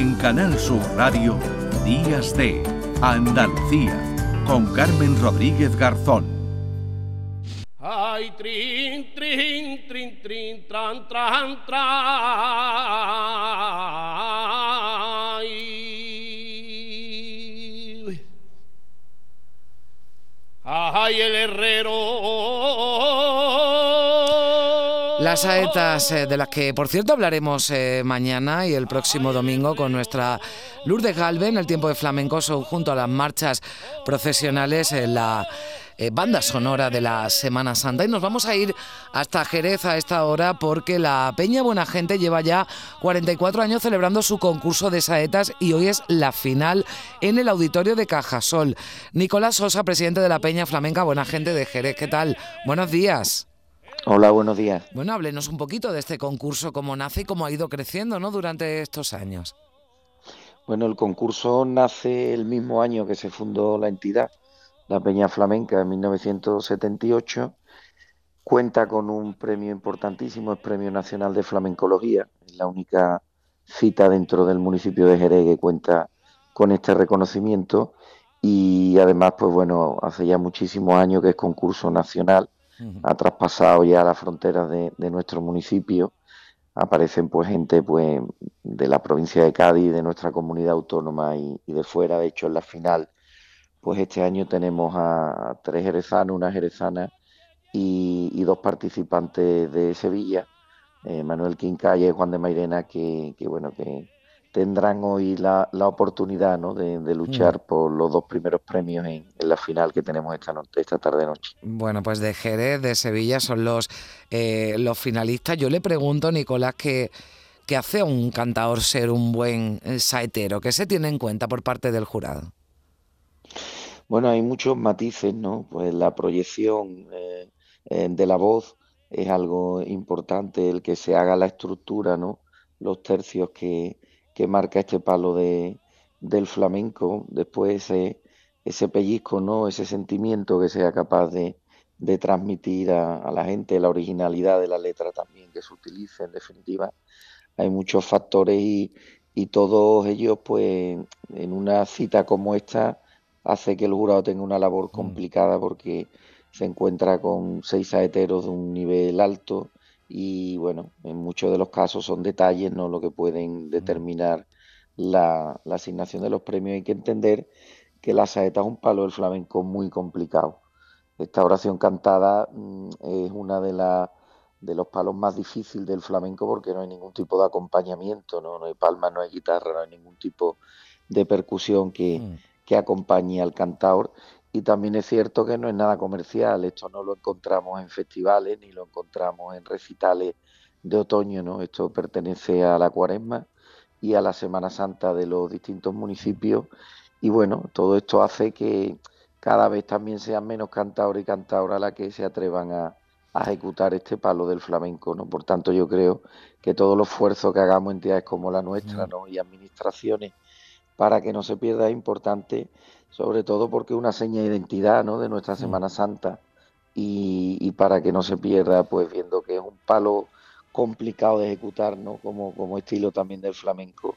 En Canal Sur Radio, Días de Andalucía, con Carmen Rodríguez Garzón. Ay, trin, trin, trin, trin, tran, tran, tran. Ay, el herrero. Las saetas eh, de las que, por cierto, hablaremos eh, mañana y el próximo domingo con nuestra Lourdes Galve en el tiempo de flamenco son junto a las marchas procesionales en la eh, banda sonora de la Semana Santa. Y nos vamos a ir hasta Jerez a esta hora porque la Peña Buena Gente lleva ya 44 años celebrando su concurso de saetas y hoy es la final en el auditorio de Cajasol. Nicolás Sosa, presidente de la Peña Flamenca Buena Gente de Jerez. ¿Qué tal? Buenos días. Hola, buenos días. Bueno, háblenos un poquito de este concurso, cómo nace y cómo ha ido creciendo ¿no? durante estos años. Bueno, el concurso nace el mismo año que se fundó la entidad, la Peña Flamenca, en 1978. Cuenta con un premio importantísimo, el Premio Nacional de Flamencología. Es la única cita dentro del municipio de Jerez que cuenta con este reconocimiento. Y además, pues bueno, hace ya muchísimos años que es concurso nacional ha traspasado ya las fronteras de, nuestro municipio. Aparecen pues gente pues de la provincia de Cádiz, de nuestra comunidad autónoma y, de fuera. De hecho, en la final, pues este año tenemos a, tres jerezanos, una jerezana y, dos participantes de Sevilla, eh, Manuel Quincaya y Juan de Mairena, que, que bueno, que, tendrán hoy la, oportunidad ¿no? de, luchar mm. por los dos primeros premios en, la final que tenemos esta, noche, esta tarde-noche. Bueno, pues de Jerez, de Sevilla son los, eh, los finalistas. Yo le pregunto, Nicolás, que, que hace un cantador ser un buen eh, saetero? ¿Qué se tiene en cuenta por parte del jurado? Bueno, hay muchos matices, ¿no? Pues la proyección eh, de la voz es algo importante, el que se haga la estructura, ¿no? Los tercios que, que marca este palo de, del flamenco, después ese, ese pellizco, ¿no? ese sentimiento que sea capaz de, de transmitir a, la gente, la originalidad de la letra también que se utilice, en definitiva. Hay muchos factores y, y todos ellos, pues, en una cita como esta, hace que el jurado tenga una labor mm. complicada porque se encuentra con seis saeteros de un nivel alto, y bueno, en muchos de los casos son detalles, no lo que pueden determinar la, asignación de los premios. Hay que entender que la saeta es un palo del flamenco muy complicado. Esta oración cantada mm, es una de, las de los palos más difíciles del flamenco porque no hay ningún tipo de acompañamiento, no, no hay palmas, no hay guitarra, no hay ningún tipo de percusión que, mm. que acompañe al cantador y también es cierto que no es nada comercial, esto no lo encontramos en festivales ni lo encontramos en recitales de otoño, ¿no? Esto pertenece a la cuaresma y a la Semana Santa de los distintos municipios y bueno, todo esto hace que cada vez también sean menos cantadores y cantadoras las que se atrevan a, ejecutar este palo del flamenco, ¿no? Por tanto, yo creo que todo el esfuerzo que hagamos entidades como la nuestra, ¿no? Y administraciones para que no se pierda es importante sobre todo porque es una seña de identidad ¿no? de nuestra. Semana Santa y, para que no se pierda, pues viendo que es un palo complicado de ejecutar, ¿no? como, como estilo también del flamenco,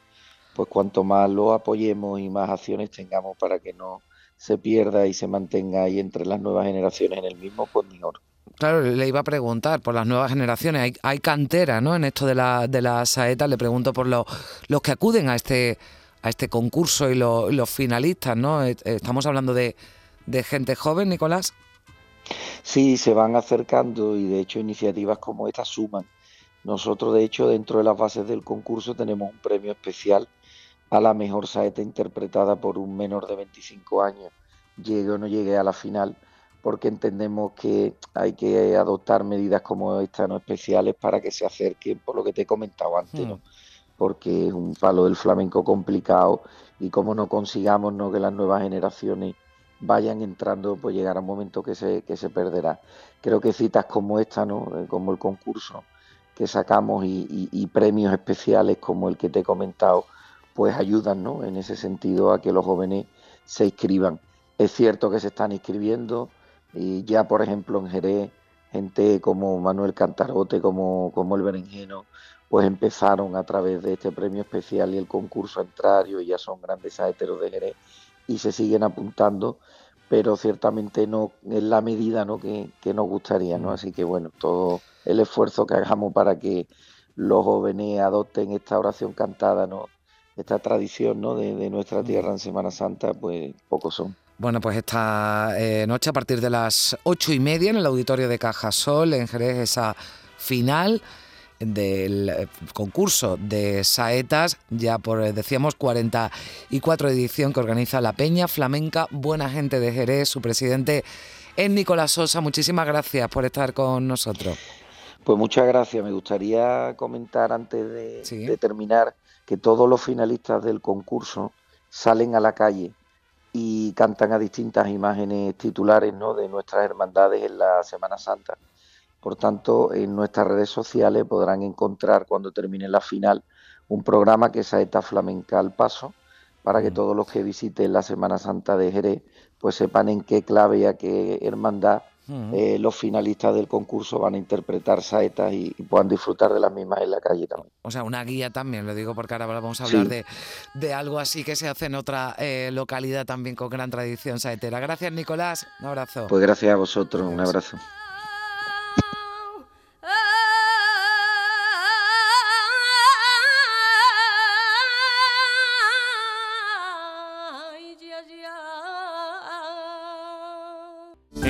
pues cuanto más lo apoyemos y más acciones tengamos para que no se pierda y se mantenga ahí entre las nuevas generaciones en el mismo, pues mejor. Claro, le iba a preguntar por las nuevas generaciones. Hay, hay cantera, ¿no? En esto de la, de la saeta, le pregunto por los, los que acuden a este a este concurso y los finalistas, ¿no? Eh, estamos hablando de, gente joven, Nicolás. Sí, se van acercando y de hecho iniciativas como esta suman. Nosotros, de hecho, dentro de las bases del concurso tenemos un premio especial a la mejor saeta interpretada por un menor de 25 años, llegue o no llegue a la final, porque entendemos que hay que adoptar medidas como estas no especiales para que se acerquen, por lo que te he comentado antes, ¿no? Porque es un palo del flamenco complicado y como no consigamos ¿no? que las nuevas generaciones vayan entrando, pues llegará un momento que se, que se perderá. Creo que citas como esta, ¿no? Eh, como el concurso que sacamos y, premios especiales como el que te he comentado, pues ayudan ¿no? en ese sentido a que los jóvenes se inscriban. Es cierto que se están inscribiendo y ya, por ejemplo, en Jerez, gente como Manuel Cantarote, como, como el Berenjeno, pues empezaron a través de este premio especial y el concurso a entrar y ya son grandes saeteros de Jerez y se siguen apuntando, pero ciertamente no en la medida ¿no? Que, que nos gustaría, ¿no? Así que bueno, todo el esfuerzo que hagamos para que los jóvenes adopten esta oración cantada, ¿no? esta tradición ¿no? de, nuestra tierra en Semana Santa, pues pocos son. Bueno, pues esta eh, noche a partir de las ocho y media en el auditorio de Cajasol, en Jerez, esa final del eh, concurso de saetas, ya por, eh, decíamos, 44 edición que organiza la Peña Flamenca Buena Gente de Jerez. Su presidente es Nicolás Sosa. Muchísimas gracias por estar con nosotros. Pues muchas gracias. Me gustaría comentar antes de, terminar que todos los finalistas del concurso salen a la calle y cantan a distintas imágenes titulares ¿no? de nuestras hermandades en la Semana Santa. Por tanto, en nuestras redes sociales podrán encontrar cuando termine la final un programa que es Saeta Flamenca al Paso, para que mm. todos los que visiten la Semana Santa de Jerez pues sepan en qué clave y a qué hermandad eh, los finalistas del concurso van a interpretar saetas y, puedan disfrutar de las mismas en la calle también. O sea, una guía también, lo digo porque ahora vamos a hablar de, algo así que se hace en otra eh, localidad también con gran tradición saetera. Gracias, Nicolás. Un abrazo. Pues gracias a vosotros. Un abrazo.